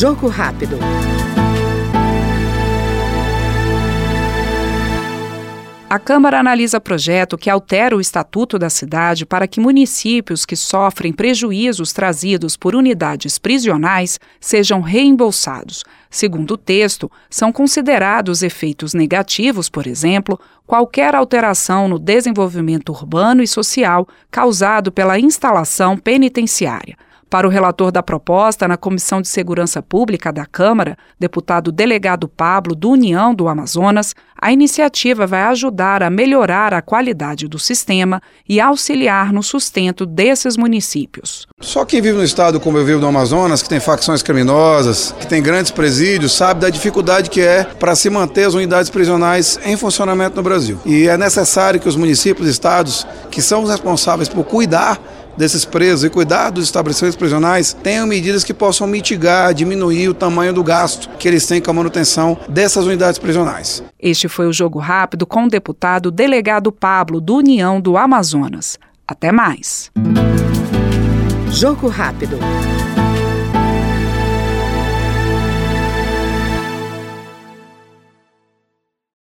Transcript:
Jogo rápido. A Câmara analisa projeto que altera o estatuto da cidade para que municípios que sofrem prejuízos trazidos por unidades prisionais sejam reembolsados. Segundo o texto, são considerados efeitos negativos, por exemplo, qualquer alteração no desenvolvimento urbano e social causado pela instalação penitenciária. Para o relator da proposta na Comissão de Segurança Pública da Câmara, deputado delegado Pablo, do União do Amazonas, a iniciativa vai ajudar a melhorar a qualidade do sistema e auxiliar no sustento desses municípios. Só quem vive no estado como eu vivo no Amazonas, que tem facções criminosas, que tem grandes presídios, sabe da dificuldade que é para se manter as unidades prisionais em funcionamento no Brasil. E é necessário que os municípios e estados, que são os responsáveis por cuidar desses presos e cuidar dos estabelecimentos prisionais tenham medidas que possam mitigar, diminuir o tamanho do gasto que eles têm com a manutenção dessas unidades prisionais. Este foi o Jogo Rápido com o deputado delegado Pablo, do União do Amazonas. Até mais. Jogo Rápido.